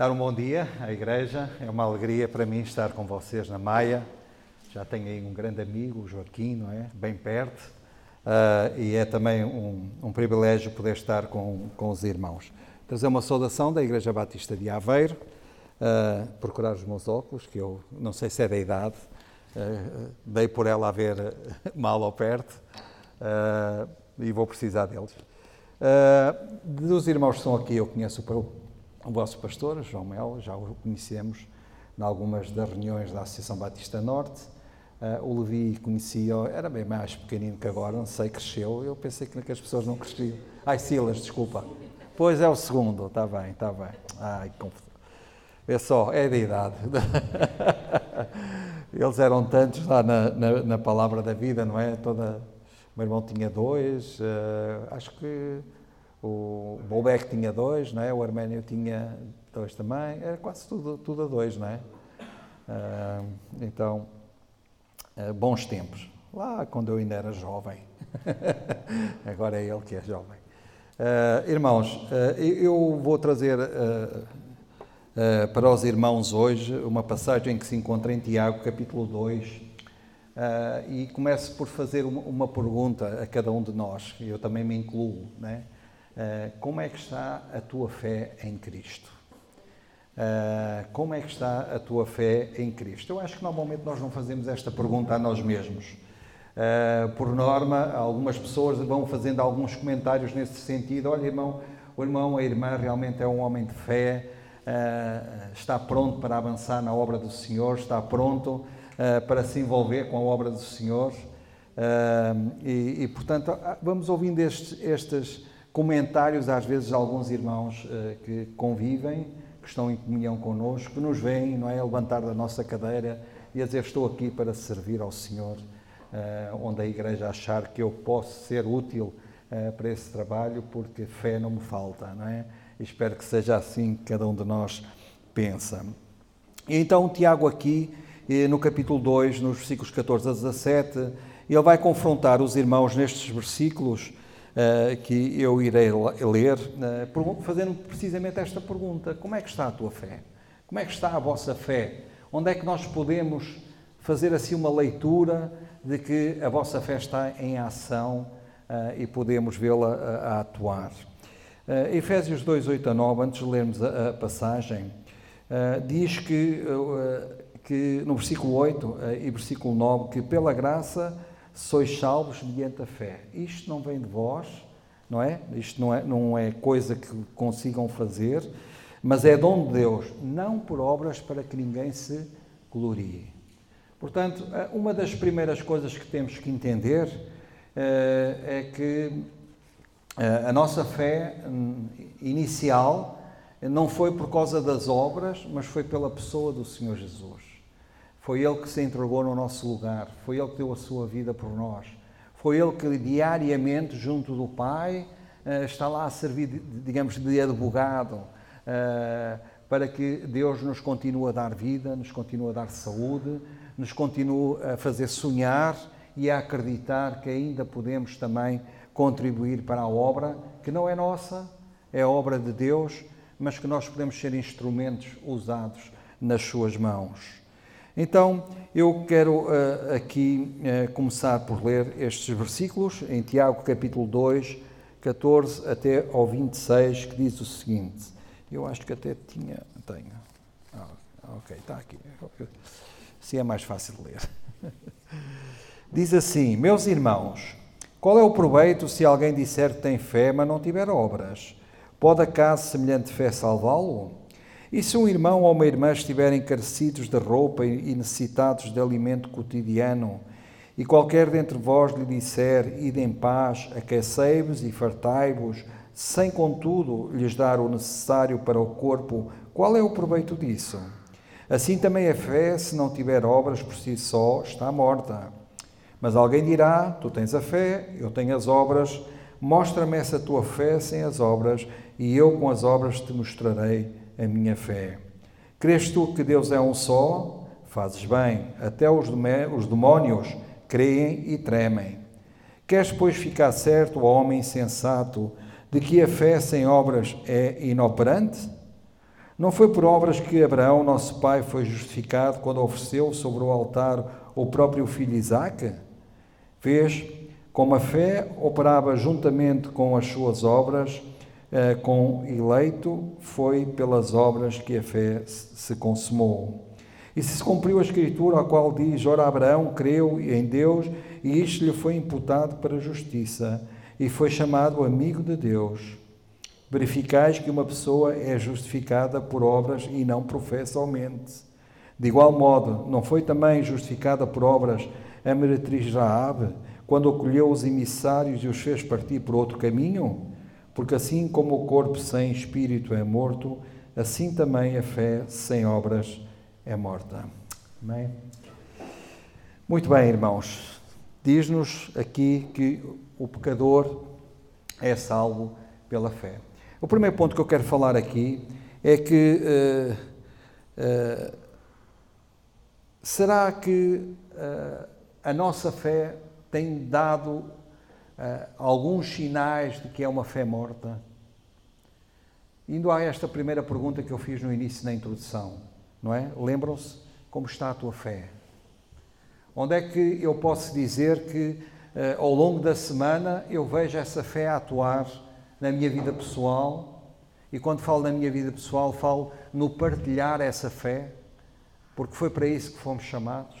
dar um bom dia à igreja. É uma alegria para mim estar com vocês na Maia. Já tenho aí um grande amigo, o Joaquim, não é? Bem perto. Uh, e é também um, um, privilégio poder estar com, com os irmãos. Trazer uma saudação da Igreja Batista de Aveiro, uh, procurar os meus óculos, que eu não sei se é da idade, uh, dei por ela a ver mal ou perto, e vou precisar deles. dos irmãos que estão aqui, eu conheço o, o vosso pastor, João Melo, já o conhecemos em algumas das reuniões da Associação Batista Norte. Uh, o Levi conhecia, era bem mais pequenino que agora, não sei, cresceu. Eu pensei que as pessoas não cresciam. Ai, Silas, desculpa. Pois é o segundo, está bem, está bem. Ai, confusão. É só, é da idade. Eles eram tantos lá na, na, na, palavra da vida, não é? Toda, o meu irmão tinha dois, uh, acho que o Bolbeck tinha dois, não é? O Arménio tinha dois também, era quase tudo, tudo a dois, não é? Uh, então, uh, bons tempos. Lá quando eu ainda era jovem. Agora é ele que é jovem. Uh, irmãos, uh, eu vou trazer uh, para os irmãos hoje uma passagem que se encontra em Tiago, capítulo 2, e começo por fazer uma, uma, pergunta a cada um de nós, eu também me incluo, né? Como é que está a tua fé em Cristo? como é que está a tua fé em Cristo? Eu acho que normalmente nós não fazemos esta pergunta a nós mesmos. Uh, por norma, algumas pessoas vão fazendo alguns comentários nesse sentido. Olha, irmão, o irmão, a irmã realmente é um homem de fé, está pronto para avançar na obra do Senhor, está pronto para se envolver com a obra do Senhor. E, e, portanto, ah, vamos ouvindo estes, estes comentários, às vezes, de alguns irmãos que convivem, que estão em comunhão connosco, que nos veem, não é? levantar da nossa cadeira e a dizer: Estou aqui para servir ao Senhor uh, onde a Igreja achar que eu posso ser útil uh, para esse trabalho, porque fé não me falta, não é? Espero que seja assim que cada um de nós pensa. E então, Tiago, aqui, no capítulo 2, nos versículos 14 a 17, ele vai confrontar os irmãos nestes versículos uh, que eu irei ler, uh, fazendo precisamente esta pergunta: Como é que está a tua fé? Como é que está a vossa fé? Onde é que nós podemos fazer assim uma leitura de que a vossa fé está em ação uh, e podemos vê-la a, atuar. Efésios 2, 8 a 9, antes de lermos a, passagem, diz que, que no versículo 8 e versículo 9 que pela graça sois salvos mediante a fé. Isto não vem de vós, não é? Isto não é, não é coisa que consigam fazer, mas é dom de Deus, não por obras para que ninguém se glorie. Portanto, eh, uma das primeiras coisas que temos que entender eh, é que eh, a nossa fé hum, inicial não foi por causa das obras, mas foi pela pessoa do Senhor Jesus. Foi Ele que se entregou no nosso lugar, foi Ele que deu a sua vida por nós, foi Ele que diariamente, junto do Pai, está lá a servir, digamos, de advogado, para que Deus nos continue a dar vida, nos continue a dar saúde, nos continua a fazer sonhar e a acreditar que ainda podemos também contribuir para a obra que não é nossa, é obra de Deus, mas que nós podemos ser instrumentos usados nas suas mãos. Então, eu quero uh, aqui uh, começar por ler estes versículos em Tiago capítulo 2, 14 até ao 26, que diz o seguinte. Eu acho que até tinha, tenho. Ah, ok, está aqui. Assim é mais fácil de ler. Diz assim: Meus irmãos, qual é o proveito se alguém disser que tem fé, mas não tiver obras? Pode acaso semelhante fé salvá-lo? E se um irmão ou uma irmã estiverem carecidos de roupa e necessitados de alimento cotidiano, e qualquer dentre vós lhe disser, ide em paz, aquecei-vos e fartai-vos, sem contudo lhes dar o necessário para o corpo, qual é o proveito disso? Assim também a fé, se não tiver obras por si só, está morta. Mas alguém dirá: Tu tens a fé, eu tenho as obras, mostra-me essa tua fé sem as obras, e eu com as obras te mostrarei a minha fé. Crês tu que Deus é um só? Fazes bem, até os demónios creem e tremem. Queres, pois, ficar certo, ó homem sensato, de que a fé sem obras é inoperante? Não foi por obras que Abraão, nosso pai, foi justificado quando ofereceu sobre o altar o próprio filho Isaque? Fez como a fé operava juntamente com as suas obras, com eleito, foi pelas obras que a fé se consumou. E se cumpriu a escritura a qual diz: Ora, Abraão creu em Deus e isto lhe foi imputado para justiça e foi chamado amigo de Deus. Verificais que uma pessoa é justificada por obras e não professalmente. De igual modo, não foi também justificada por obras a meretriz Raabe, quando acolheu os emissários e os fez partir por outro caminho? Porque assim como o corpo sem espírito é morto, assim também a fé sem obras é morta. Amém? Muito bem, irmãos. Diz-nos aqui que o pecador é salvo pela fé. O primeiro ponto que eu quero falar aqui é que uh, uh, será que uh, a nossa fé tem dado alguns sinais de que é uma fé morta? Indo a esta primeira pergunta que eu fiz no início da introdução, não é? Lembram-se como está a tua fé? Onde é que eu posso dizer que eh, ao longo da semana eu vejo essa fé atuar na minha vida pessoal e quando falo na minha vida pessoal falo no partilhar essa fé, porque foi para isso que fomos chamados.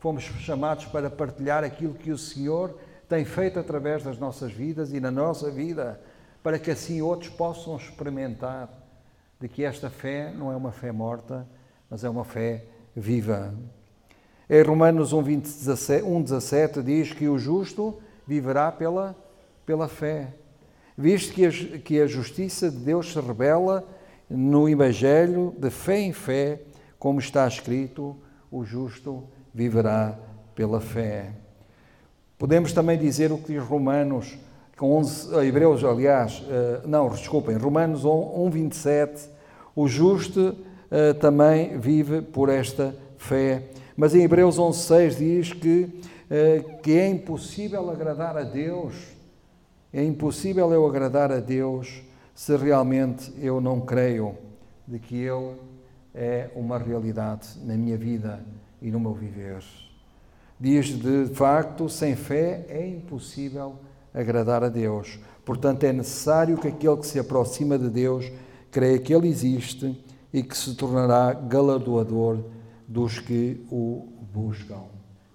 Fomos chamados para partilhar aquilo que o Senhor tem feito através das nossas vidas e na nossa vida, para que assim outros possam experimentar de que esta fé não é uma fé morta, mas é uma fé viva. Em Romanos 1, 20, 17, 1, 17 diz que o justo viverá pela, pela fé. Visto que a, que a justiça de Deus se revela no Evangelho, de fé em fé, como está escrito, o justo viverá pela fé. Podemos também dizer o que diz Romanos, com 11, eh, Hebreus, aliás, eh, não, desculpem, Romanos 1, 27, o justo eh, também vive por esta fé mas em Hebreus 11,6 diz que, que é impossível agradar a Deus, é impossível eu agradar a Deus se realmente eu não creio de que Ele é uma realidade na minha vida e no meu viver. Diz de facto, sem fé é impossível agradar a Deus. Portanto, é necessário que aquele que se aproxima de Deus creia que Ele existe e que se tornará galardoador dos que o buscam.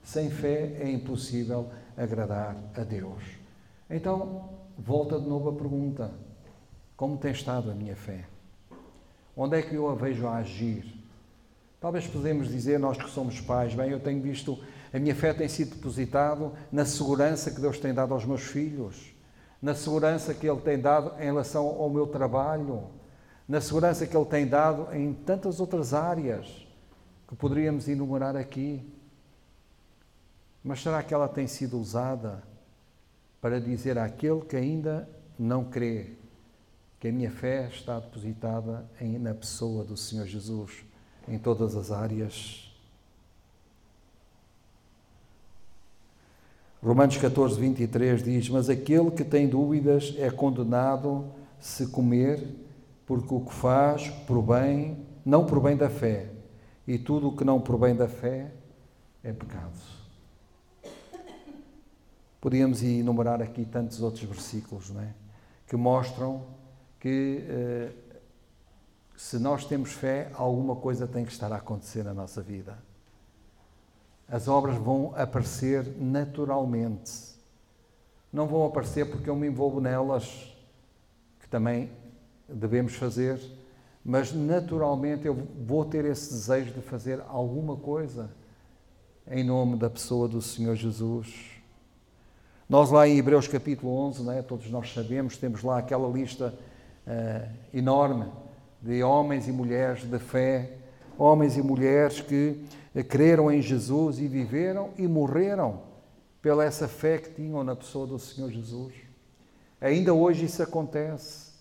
Sem fé é impossível agradar a Deus. Então, volta de novo a pergunta: como tem estado a minha fé? Onde é que eu a vejo a agir? Talvez podemos dizer, nós que somos pais, bem, eu tenho visto, a minha fé tem sido depositado na segurança que Deus tem dado aos meus filhos, na segurança que Ele tem dado em relação ao meu trabalho, na segurança que Ele tem dado em tantas outras áreas que poderíamos enumerar aqui, mas será que ela tem sido usada para dizer àquele que ainda não crê que a minha fé está depositada em, na pessoa do Senhor Jesus em todas as áreas? Romanos 14, 23 diz: Mas aquele que tem dúvidas é condenado se comer, porque o que faz por bem, não por bem da fé, e tudo o que não provém da fé é pecado. Podíamos enumerar aqui tantos outros versículos não é? que mostram que eh, se nós temos fé, alguma coisa tem que estar a acontecer na nossa vida. As obras vão aparecer naturalmente. Não vão aparecer porque eu me envolvo nelas, que também devemos fazer, mas naturalmente eu vou ter esse desejo de fazer alguma coisa em nome da pessoa do Senhor Jesus. Nós lá em Hebreus capítulo 11, né, todos nós sabemos, temos lá aquela lista uh, enorme de homens e mulheres de fé, homens e mulheres que creram em Jesus e viveram e morreram pela essa fé que tinham na pessoa do Senhor Jesus. Ainda hoje isso acontece.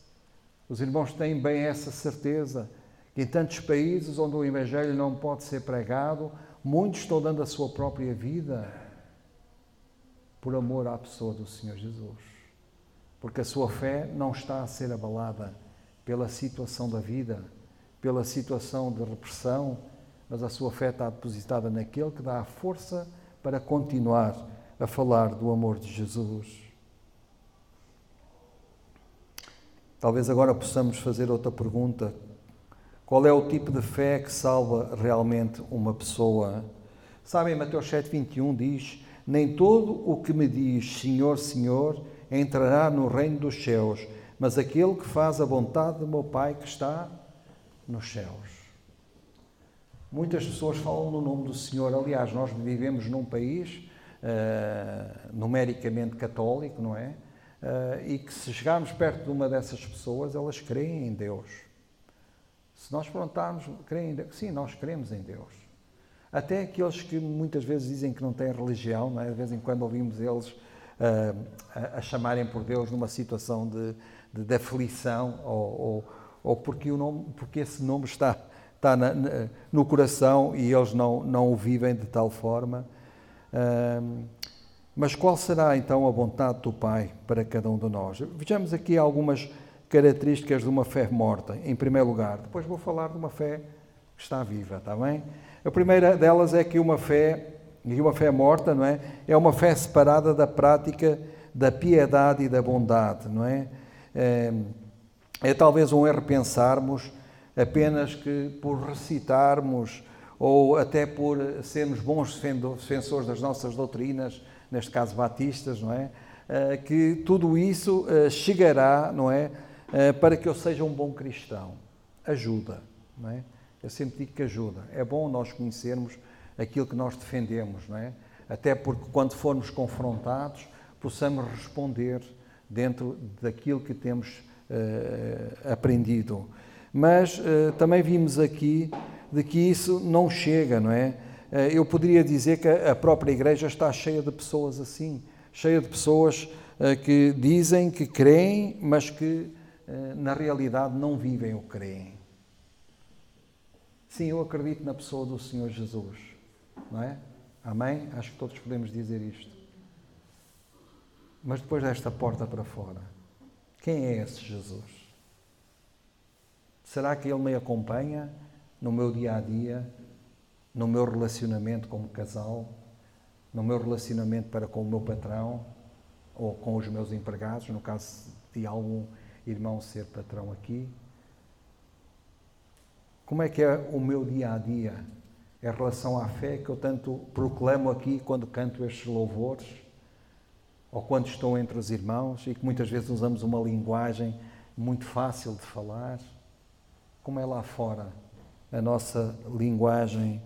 Os irmãos têm bem essa certeza que em tantos países onde o Evangelho não pode ser pregado, muitos estão dando a sua própria vida por amor à pessoa do Senhor Jesus. Porque a sua fé não está a ser abalada pela situação da vida, pela situação de repressão, mas a sua fé está depositada naquele que dá a força para continuar a falar do amor de Jesus. Talvez agora possamos fazer outra pergunta. Qual é o tipo de fé que salva realmente uma pessoa? Sabem, Mateus 7,21 diz: Nem todo o que me diz Senhor, Senhor entrará no reino dos céus, mas aquele que faz a vontade do meu Pai que está nos céus. Muitas pessoas falam no nome do Senhor. Aliás, nós vivemos num país uh, numericamente católico, não é? uh, e que se chegarmos perto de uma dessas pessoas, elas creem em Deus. Se nós perguntarmos, creem em Deus? Sim, nós cremos em Deus. Até aqueles que muitas vezes dizem que não têm religião, não é? de vez em quando ouvimos eles uh, a, a, chamarem por Deus numa situação de, de, de aflição ou, ou, ou, porque, o nome, porque esse nome está, está na, no coração e eles não, não o vivem de tal forma. Mas qual será então a vontade do Pai para cada um de nós? Vejamos aqui algumas características de uma fé morta, em primeiro lugar. Depois vou falar de uma fé que está viva, está bem? A primeira delas é que uma fé, e uma fé morta, não é? É uma fé separada da prática da piedade e da bondade, não é? É, é talvez um erro pensarmos apenas que por recitarmos ou até por sermos bons defensores das nossas doutrinas, neste caso batistas, não é? Eh, que tudo isso eh, chegará, não é? Eh, para que eu seja um bom cristão. Ajuda, não é? Eu sempre digo que ajuda. É bom nós conhecermos aquilo que nós defendemos, não é? Até porque quando formos confrontados, possamos responder dentro daquilo que temos aprendido. Mas uh, também vimos aqui de que isso não chega, não é? Eh, eu poderia dizer que a própria igreja está cheia de pessoas assim, cheia de pessoas eh, que dizem que creem, mas que na realidade não vivem o que creem. Sim, eu acredito na pessoa do Senhor Jesus, não é? Amém? Acho que todos podemos dizer isto. Mas depois desta porta para fora, quem é esse Jesus? Será que Ele me acompanha no meu dia a dia? no meu relacionamento como casal, no meu relacionamento para com o meu patrão ou com os meus empregados, no caso de algum irmão ser patrão aqui. Como é que é o meu dia a dia em relação à fé que eu tanto proclamo aqui quando canto estes louvores ou quando estou entre os irmãos e que muitas vezes usamos uma linguagem muito fácil de falar? Como é lá fora a nossa linguagem.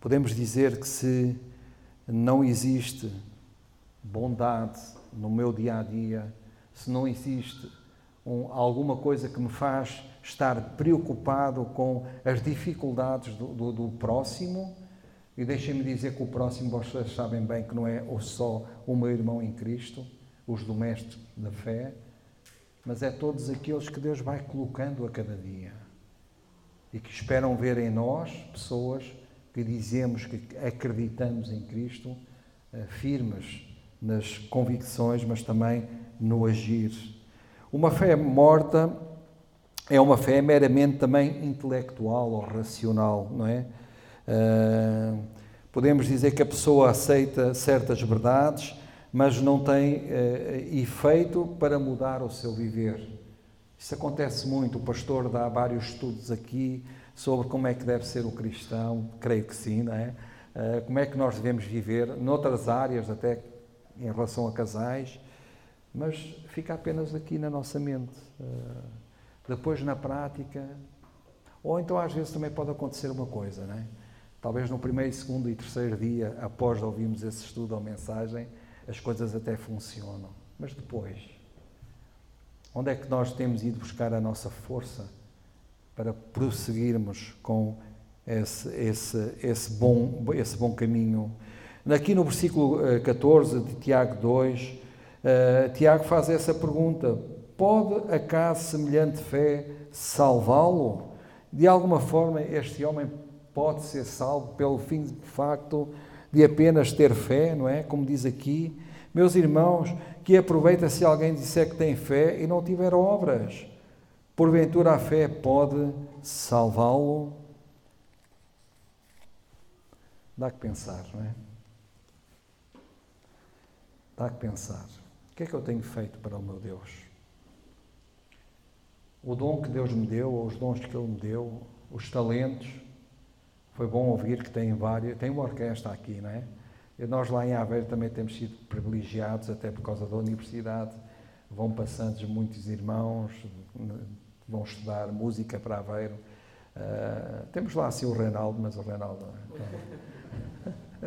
Podemos dizer que se não existe bondade no meu dia a dia, se não existe um, alguma coisa que me faz estar preocupado com as dificuldades do, do, do próximo, e deixem-me dizer que o próximo, vocês sabem bem que não é só o meu irmão em Cristo, os domésticos da fé, mas é todos aqueles que Deus vai colocando a cada dia e que esperam ver em nós pessoas que dizemos que acreditamos em Cristo, eh, firmes nas convicções, mas também no agir. Uma fé morta é uma fé meramente também intelectual ou racional, não é? Uh, podemos dizer que a pessoa aceita certas verdades, mas não tem uh, efeito para mudar o seu viver. Isso acontece muito. O pastor dá vários estudos aqui sobre como é que deve ser o cristão, creio que sim, não é? Uh, como é que nós devemos viver, noutras áreas, até em relação a casais, mas fica apenas aqui na nossa mente. Uh, depois, na prática, ou então às vezes também pode acontecer uma coisa, não é? Talvez no primeiro, segundo e terceiro dia, após ouvirmos esse estudo ou mensagem, as coisas até funcionam. Mas depois, onde é que nós temos ido buscar a nossa força? para prosseguirmos com esse, esse, esse, bom, esse bom caminho. Aqui no versículo 14 eh, de Tiago 2, uh, eh, Tiago faz essa pergunta: Pode acaso semelhante fé salvá-lo? De alguma forma, este homem pode ser salvo pelo fim de facto de apenas ter fé, não é? Como diz aqui. Meus irmãos, que aproveita se alguém disser que tem fé e não tiver obras Porventura a fé pode salvá-lo? Dá que pensar, não é? Dá que pensar. O que é que eu tenho feito para o meu Deus? O dom que Deus me deu, ou os dons que Ele me deu, os talentos, foi bom ouvir que tem vários, tem uma orquestra aqui, não é? E nós lá em Aveiro também temos sido privilegiados, até por causa da universidade. Vão passando muitos irmãos, vão estudar música para Aveiro. Uh, temos lá assim o Reinaldo, mas o Reinaldo. É?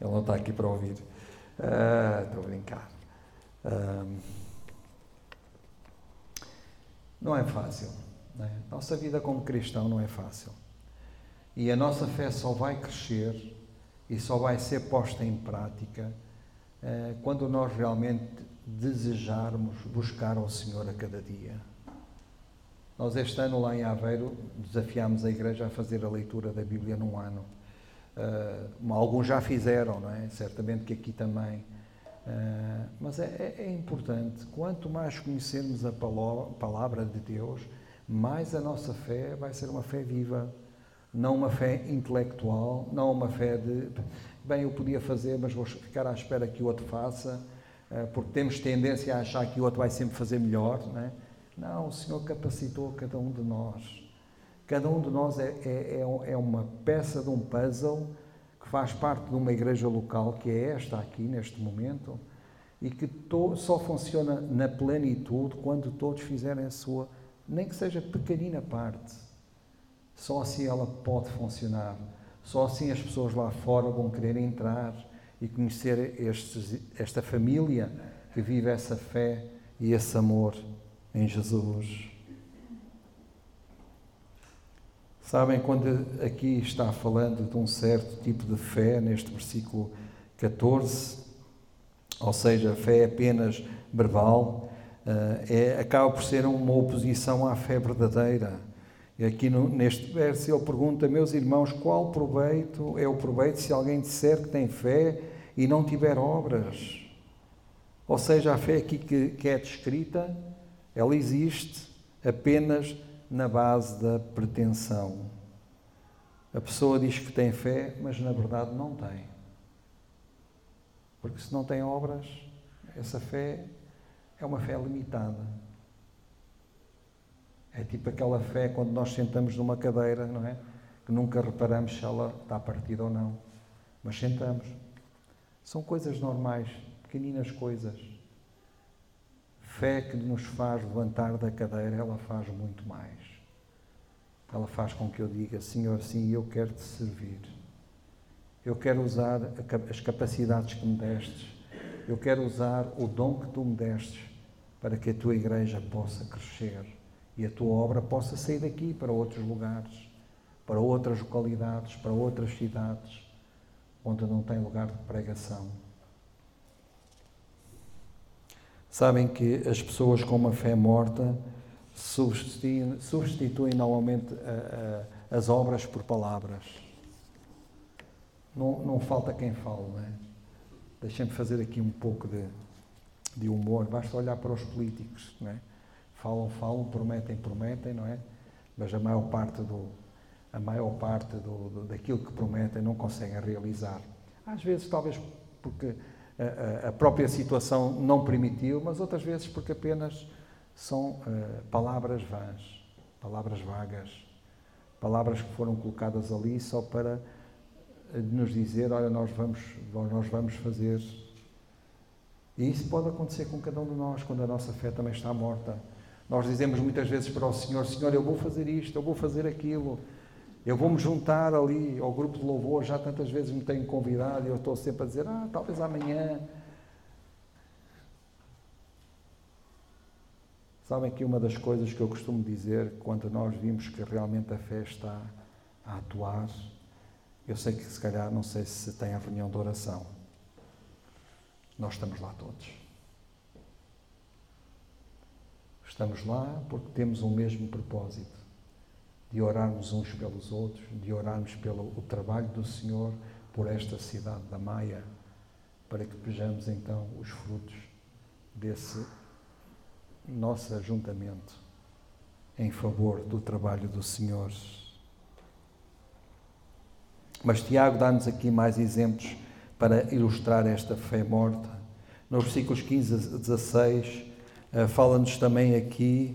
Ele não está aqui para ouvir. Uh, estou a brincar. Uh, não é fácil. Não é? Nossa vida como cristão não é fácil. E a nossa fé só vai crescer e só vai ser posta em prática uh, quando nós realmente desejarmos buscar ao Senhor a cada dia. Nós este ano lá em Aveiro desafiámos a igreja a fazer a leitura da Bíblia num ano. Uh, alguns já fizeram, não é? Certamente que aqui também. Uh, mas é, é, é, importante, quanto mais conhecermos a palavra de Deus, mais a nossa fé vai ser uma fé viva, não uma fé intelectual, não uma fé de, bem, eu podia fazer, mas vou ficar à espera que o outro faça, uh, porque temos tendência a achar que o outro vai sempre fazer melhor, não é? Não, o Senhor capacitou cada um de nós. Cada um de nós é, é, é, é uma peça de um puzzle que faz parte de uma igreja local, que é esta aqui, neste momento, e que to, só funciona na plenitude quando todos fizerem a sua, nem que seja pequenina parte. Só assim ela pode funcionar. Só assim as pessoas lá fora vão querer entrar e conhecer estes, esta família que vive essa fé e esse amor em Jesus. Sabem, quando aqui está falando de um certo tipo de fé, neste versículo 14, ou seja, fé apenas verbal, eh, é, acaba por ser uma oposição à fé verdadeira. E aqui no, neste verso ele pergunta, meus irmãos, qual proveito é o proveito se alguém disser que tem fé e não tiver obras? Ou seja, a fé aqui que, que é descrita ela existe apenas na base da pretensão. A pessoa diz que tem fé, mas na verdade não tem. Porque se não tem obras, essa fé é uma fé limitada. É tipo aquela fé quando nós sentamos numa cadeira, não é? Que nunca reparamos se ela está partida ou não. Mas sentamos. São coisas normais, pequeninas coisas fé que nos faz levantar da cadeira, ela faz muito mais. Ela faz com que eu diga, Senhor, sim, eu quero te servir. Eu quero usar as capacidades que me destes. Eu quero usar o dom que tu me destes para que a tua igreja possa crescer e a tua obra possa sair daqui para outros lugares, para outras localidades, para outras cidades, onde não tem lugar de pregação. Sabem que as pessoas com uma fé morta substituem, substituem normalmente a, a, as obras por palavras. Não, não falta quem fale, não é? Deixem-me fazer aqui um pouco de, de humor. Basta olhar para os políticos, não é? Falam, falam, prometem, prometem, não é? Mas a maior parte do, a maior parte do, do, daquilo que prometem não conseguem realizar. Às vezes, talvez porque a, a própria situação não permitiu, mas outras vezes porque apenas são uh, palavras vãs, palavras vagas, palavras que foram colocadas ali só para eh, nos dizer, olha, nós vamos, nós vamos fazer. E isso pode acontecer com cada um de nós, quando a nossa fé também está morta. Nós dizemos muitas vezes para o Senhor, Senhor, eu vou fazer isto, eu vou fazer aquilo, eu vou-me juntar ali ao grupo de louvor, já tantas vezes me tenho convidado e eu estou sempre a dizer, ah, talvez amanhã. Sabem que uma das coisas que eu costumo dizer quando nós vimos que realmente a fé está a atuar, eu sei que se calhar não sei se tem a reunião de oração. Nós estamos lá todos. Estamos lá porque temos o mesmo propósito de orarmos uns pelos outros, de orarmos pelo trabalho do Senhor por esta cidade da Maia, para que vejamos então os frutos desse nosso ajuntamento. em favor do trabalho do Senhor. Mas Tiago dá-nos aqui mais exemplos para ilustrar esta fé morta. Nos versículos 15 a 16, uh, fala-nos também aqui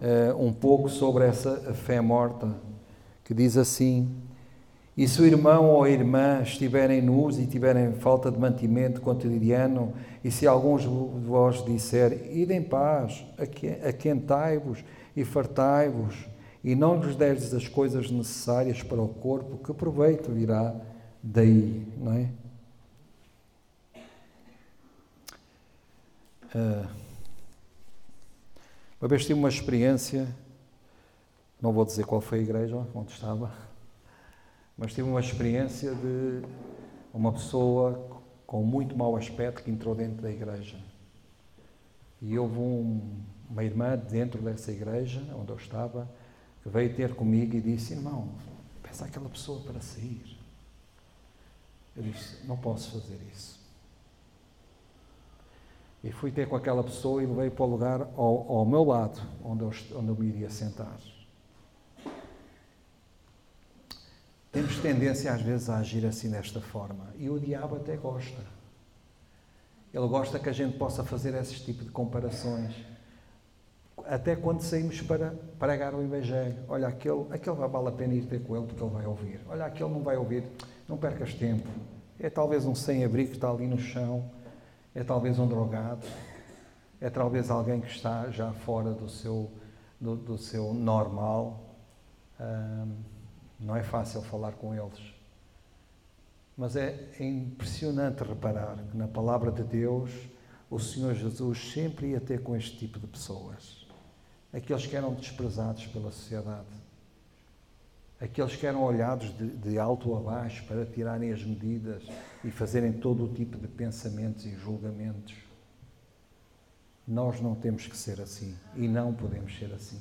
uh, um pouco sobre essa fé morta, que diz assim: E se o irmão ou a irmã estiverem nus e tiverem falta de mantimento cotidiano, e se alguns de vós disser, ide em paz, aquentai-vos e fartai-vos, e não lhes derdes as coisas necessárias para o corpo, que proveito virá daí, não é? Uh, uma vez tive uma experiência, não vou dizer qual foi a igreja onde estava, mas tive uma experiência de uma pessoa com muito mau aspecto que entrou dentro da igreja. E houve um, uma irmã dentro dessa igreja, onde eu estava, que veio ter comigo e disse: Irmão, peça aquela pessoa para sair. Eu disse: Não posso fazer isso. E fui ter com aquela pessoa e levei para o lugar ao, ao meu lado, onde eu, onde eu me iria sentar. Temos tendência às vezes a agir assim desta forma. E o diabo até gosta. Ele gosta que a gente possa fazer esse tipo de comparações. Até quando saímos para pregar o Evangelho. Olha, aquele, aquele vale a pena ir ter com ele porque ele vai ouvir. Olha, aquele não vai ouvir. Não percas tempo. É talvez um sem-abrigo que está ali no chão é talvez um drogado, é talvez alguém que está já fora do seu, do, do seu normal. não é fácil falar com eles. Mas é, é impressionante reparar que na palavra de Deus o Senhor Jesus sempre ia ter com este tipo de pessoas. Aqueles que eram desprezados pela sociedade. Aqueles que eram olhados de, de alto a baixo para tirarem as medidas e fazerem todo o tipo de pensamentos e julgamentos. Nós não temos que ser assim e não podemos ser assim.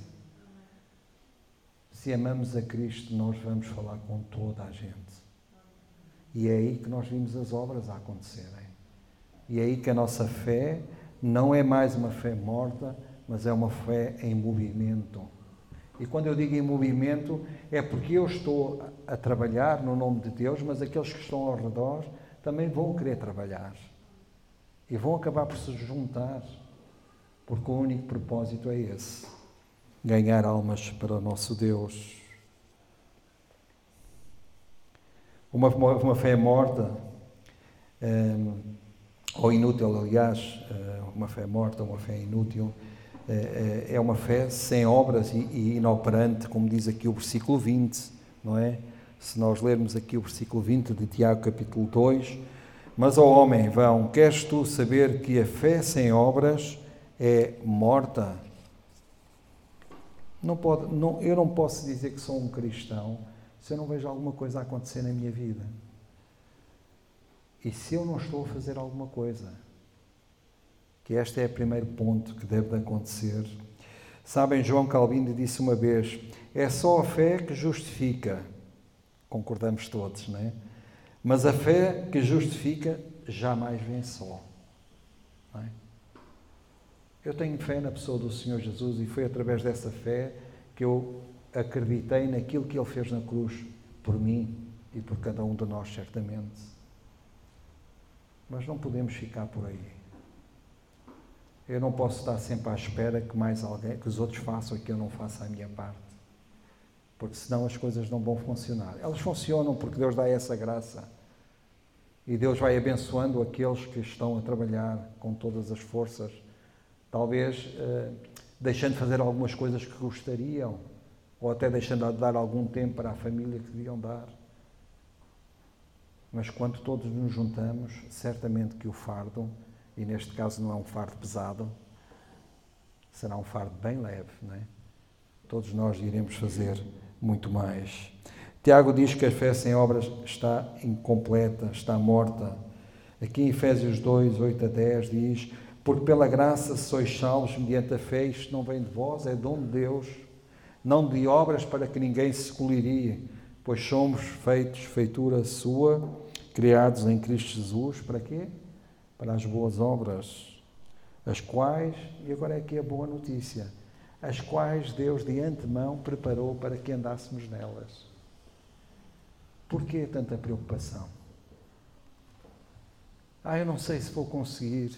Se amamos a Cristo, nós vamos falar com toda a gente. E é aí que nós vimos as obras a acontecerem. E é aí que a nossa fé não é mais uma fé morta, mas é uma fé em movimento. E quando eu digo em movimento, é porque eu estou a trabalhar no nome de Deus, mas aqueles que estão ao redor também vão querer trabalhar e vão acabar por se juntar, porque o único propósito é esse: ganhar almas para o nosso Deus. Uma, uma fé morta, um, ehm, ou inútil, aliás, eh, uma fé morta, uma fé inútil, eh, eh, é uma fé sem obras e inoperante, como diz aqui o versículo 20, não é? se nós lermos aqui o versículo 20 de Tiago, capítulo 2, mas ao homem vão, queres tu saber que a fé sem obras é morta? Não pode, não, eu não posso dizer que sou um cristão se eu não vejo alguma coisa acontecer na minha vida. E se eu não estou a fazer alguma coisa, que este é o primeiro ponto que deve acontecer. Sabem, João Calvino disse uma vez: é só a fé que justifica concordamos todos, não é? Mas a fé que justifica jamais vem só. É? Eu tenho fé na pessoa do Senhor Jesus e foi através dessa fé que eu acreditei naquilo que Ele fez na cruz por mim e por cada um de nós, certamente. Mas não podemos ficar por aí. Eu não posso estar sempre à espera que mais alguém, que os outros façam e que eu não faça a minha parte porque senão as coisas não vão funcionar. Elas funcionam porque Deus dá essa graça. E Deus vai abençoando aqueles que estão a trabalhar com todas as forças, talvez eh, deixando de fazer algumas coisas que gostariam, ou até deixando de dar algum tempo para a família que deviam dar. Mas quando todos nos juntamos, certamente que o fardo, e neste caso não é um fardo pesado, será um fardo bem leve, não é? Todos nós iremos fazer muito mais. Tiago diz que a fé sem obras está incompleta, está morta. Aqui em Efésios 2, 8 a 10 diz: Porque pela graça sois salvos mediante a fé, isto não vem de vós, é dom de Deus, não de obras para que ninguém se escolheria, pois somos feitos feitura sua, criados em Cristo Jesus, para quê? Para as boas obras, as quais, e agora é aqui a boa notícia, as quais Deus de antemão preparou para que andássemos nelas. Por que tanta preocupação? Ah, eu não sei se vou conseguir.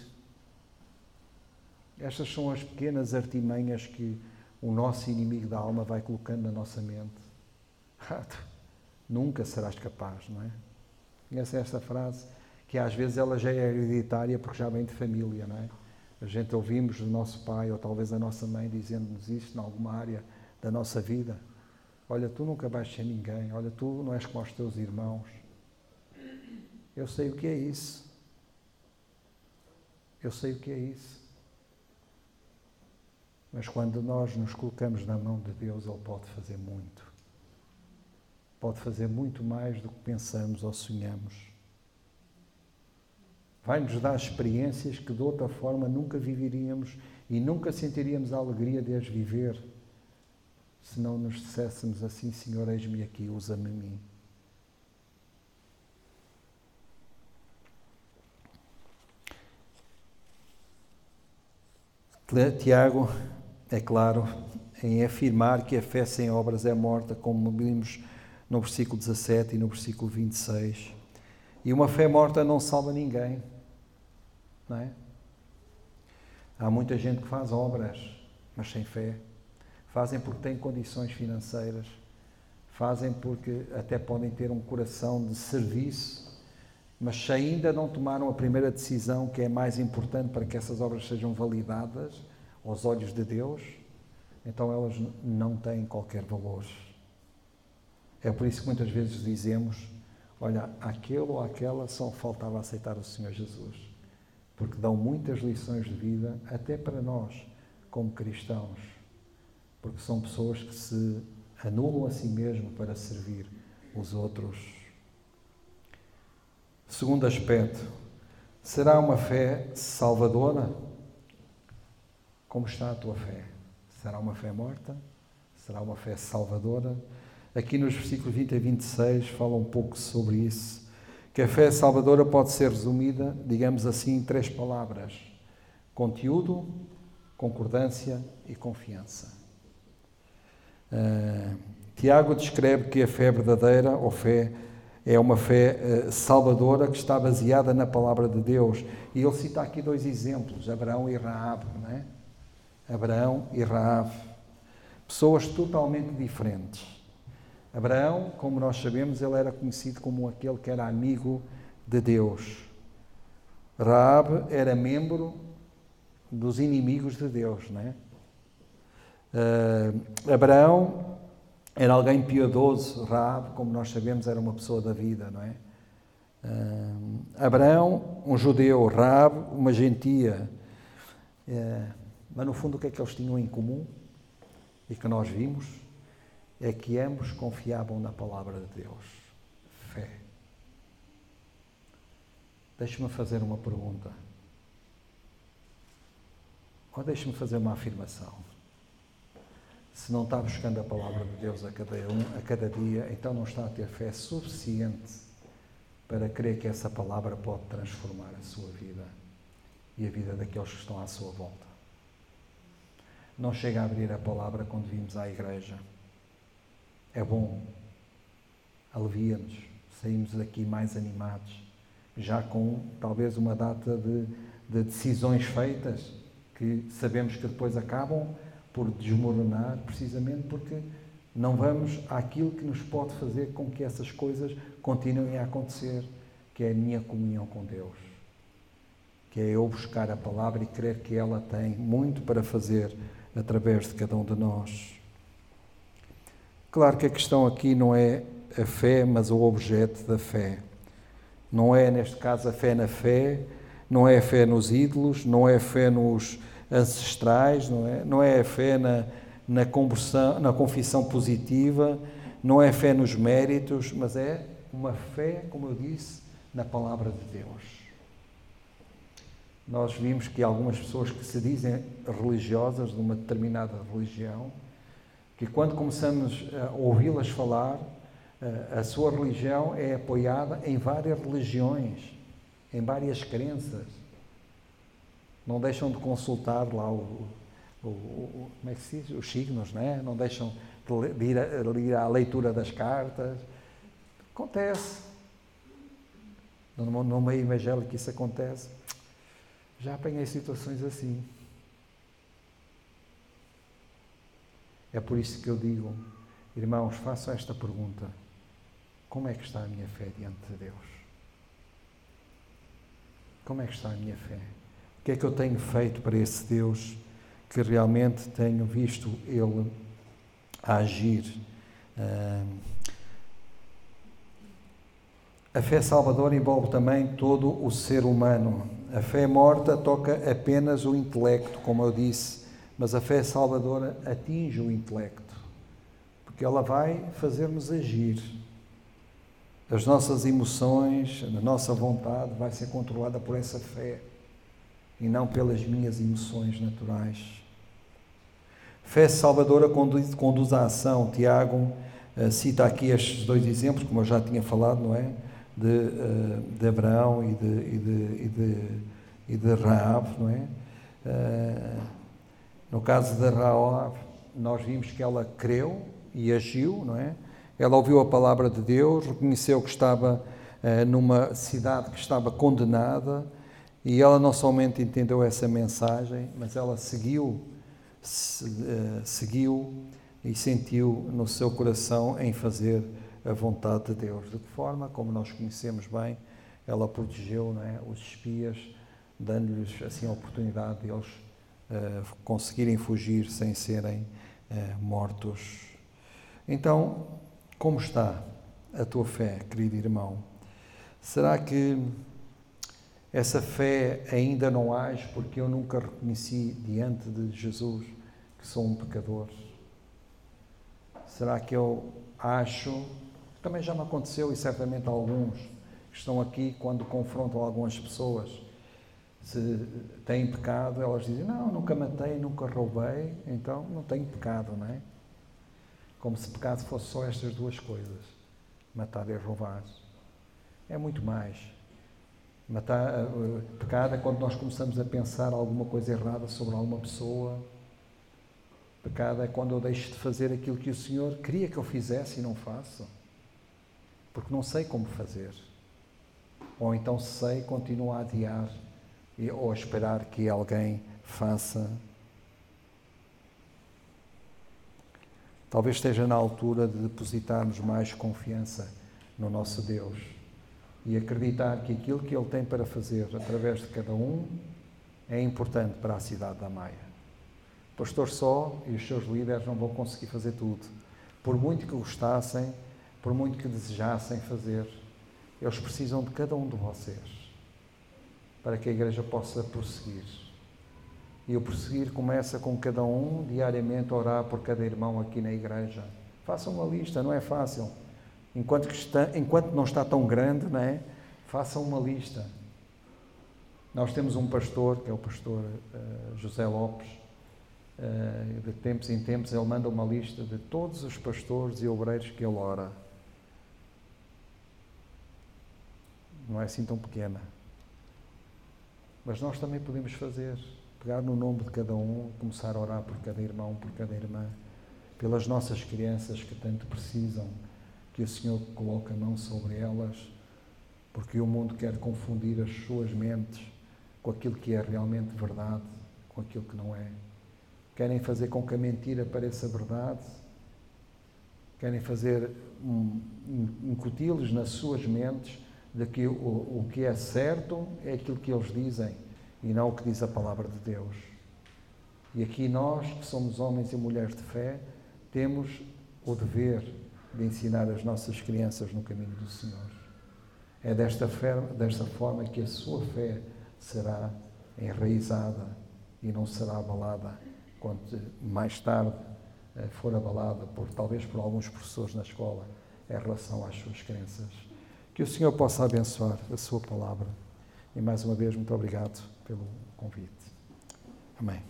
Estas são as pequenas artimanhas que o nosso inimigo da alma vai colocando na nossa mente. Ah, nunca serás capaz, não é? Conhece esta frase? Que às vezes ela já é hereditária porque já vem de família, não é? A gente ouvimos do nosso pai ou talvez a nossa mãe dizendo-nos isto em alguma área da nossa vida. Olha, tu nunca vais ser ninguém. Olha, tu não és como os teus irmãos. Eu sei o que é isso. Eu sei o que é isso. Mas quando nós nos colocamos na mão de Deus, Ele pode fazer muito. Pode fazer muito mais do que pensamos ou sonhamos vai-nos dar experiências que de outra forma nunca viveríamos e nunca sentiríamos a alegria de as viver se não nos disséssemos assim: Senhor, eis-me aqui, usa-me a mim. Tiago, é claro, em afirmar que a fé sem obras é morta, como vimos no versículo 17 e no versículo 26. E uma fé morta não salva ninguém. Não é? Há muita gente que faz obras, mas sem fé. Fazem porque têm condições financeiras, fazem porque até podem ter um coração de serviço, mas se ainda não tomaram a primeira decisão, que é mais importante para que essas obras sejam validadas aos olhos de Deus, então elas não têm qualquer valor. É por isso que muitas vezes dizemos: olha, aquele ou aquela só faltava aceitar o Senhor Jesus porque dão muitas lições de vida, até para nós, como cristãos, porque são pessoas que se anulam a si mesmo para servir os outros. Segundo aspecto, será uma fé salvadora? Como está a tua fé? Será uma fé morta? Será uma fé salvadora? Aqui nos versículos 20 a 26 fala um pouco sobre isso que a fé salvadora pode ser resumida, digamos assim, em três palavras: conteúdo, concordância e confiança. Uh, Tiago descreve que a fé verdadeira, ou fé, é uma fé uh, salvadora que está baseada na palavra de Deus. E ele cita aqui dois exemplos, Abraão e Raab, não é? Abraão e Raab. Pessoas totalmente diferentes Abraão, como nós sabemos, ele era conhecido como aquele que era amigo de Deus. Raab era membro dos inimigos de Deus, não é? Uh, Abraão era alguém piedoso, Raab, como nós sabemos, era uma pessoa da vida, não é? Uh, Abraão, um judeu, Raab, uma gentia. Uh, mas no fundo o que é que eles tinham em comum? E que nós vimos? É que ambos confiavam na palavra de Deus. Fé. Deixe-me fazer uma pergunta. Ou deixe-me fazer uma afirmação. Se não está buscando a palavra de Deus a cada, um, a cada dia, então não está a ter fé suficiente para crer que essa palavra pode transformar a sua vida e a vida daqueles que estão à sua volta. Não chega a abrir a palavra quando vimos à igreja é bom, alivia-nos, saímos daqui mais animados, já com talvez uma data de, de decisões feitas que sabemos que depois acabam por desmoronar, precisamente porque não vamos àquilo que nos pode fazer com que essas coisas continuem a acontecer, que é a minha comunhão com Deus. Que é eu buscar a palavra e crer que ela tem muito para fazer através de cada um de nós. Claro que a questão aqui não é a fé, mas o objeto da fé. Não é, neste caso, a fé na fé, não é a fé nos ídolos, não é a fé nos ancestrais, não é, não é a fé na, na, conversão, na confissão positiva, não é fé nos méritos, mas é uma fé, como eu disse, na palavra de Deus. Nós vimos que algumas pessoas que se dizem religiosas de uma determinada religião, que quando começamos a ouvi-las falar, eh, a sua religião é apoiada em várias religiões, em várias crenças. Não deixam de consultar lá o, o, o, como é que se diz? Os signos, não é? Não deixam de ir, a, ir leitura das cartas. Acontece. No, no meio evangélico isso acontece. Já apanhei situações assim. É por isso que eu digo, irmãos, façam esta pergunta: como é que está a minha fé diante de Deus? Como é que está a minha fé? O que é que eu tenho feito para esse Deus que realmente tenho visto Ele agir? A fé salvadora envolve também todo o ser humano. A fé morta toca apenas o intelecto, como eu disse, mas a fé salvadora atinge o intelecto, porque ela vai fazer-nos agir. As nossas emoções, a nossa vontade vai ser controlada por essa fé e não pelas minhas emoções naturais. Fé salvadora conduz, conduz à ação. Tiago uh, cita aqui estes dois exemplos, como eu já tinha falado, não é? De, uh, de Abraão e de, e de, e de, e de Raab, não é? Uh, no caso de Raab, nós vimos que ela creu e agiu, não é? Ela ouviu a palavra de Deus, reconheceu que estava numa cidade que estava condenada, e ela não somente entendeu essa mensagem, mas ela seguiu, eh, seguiu e sentiu no seu coração em fazer a vontade de Deus. De que forma, como nós conhecemos bem, ela protegeu é, os espias, dando-lhes assim a oportunidade de eles conseguirem fugir sem serem uh, mortos. Então, como está a tua fé, querido irmão? Será que essa fé ainda não age porque eu nunca reconheci diante de Jesus que sou um pecador. Será que eu acho? Também já me aconteceu e certamente alguns que estão aqui quando confrontam algumas pessoas se têm pecado, elas dizem: Não, nunca matei, nunca roubei, então não tenho pecado, não é? Como se pecado fosse só estas duas coisas: matar e roubar. É muito mais. Matar, uh, pecado é quando nós começamos a pensar alguma coisa errada sobre alguma pessoa. Pecado é quando eu deixo de fazer aquilo que o Senhor queria que eu fizesse e não faço. Porque não sei como fazer. Ou então sei, continuo a adiar ou esperar que alguém faça. Talvez esteja na altura de depositarmos mais confiança no nosso Deus e acreditar que aquilo que Ele tem para fazer através de cada um é importante para a cidade da Maia. Pastor só e os seus líderes não vão conseguir fazer tudo. Por muito que gostassem, por muito que desejassem fazer, eles precisam de cada um de vocês para que a igreja possa prosseguir. E o prosseguir começa com cada um diariamente orar por cada irmão aqui na igreja. Façam uma lista, não é fácil. Enquanto, que está, enquanto não está tão grande, não é? façam uma lista. Nós temos um pastor, que é o pastor uh, José Lopes, uh, de tempos em tempos ele manda uma lista de todos os pastores e obreiros que ele ora. Não é assim tão pequena. Mas nós também podemos fazer, pegar no nome de cada um, começar a orar por cada irmão, por cada irmã, pelas nossas crianças que tanto precisam que o Senhor coloque a mão sobre elas, porque o mundo quer confundir as suas mentes com aquilo que é realmente verdade, com aquilo que não é. Querem fazer com que a mentira pareça verdade, querem fazer um, incuti-los nas suas mentes de que o, o que é certo é aquilo que eles dizem e não o que diz a palavra de Deus. E aqui nós, que somos homens e mulheres de fé, temos o dever de ensinar as nossas crianças no caminho do Senhor. É desta, fé, desta forma que a sua fé será enraizada e não será abalada quando mais tarde eh, for abalada por talvez por alguns professores na escola em relação às suas crenças. Que o Senhor possa abençoar a sua palavra. E mais uma vez, muito obrigado pelo convite. Amém.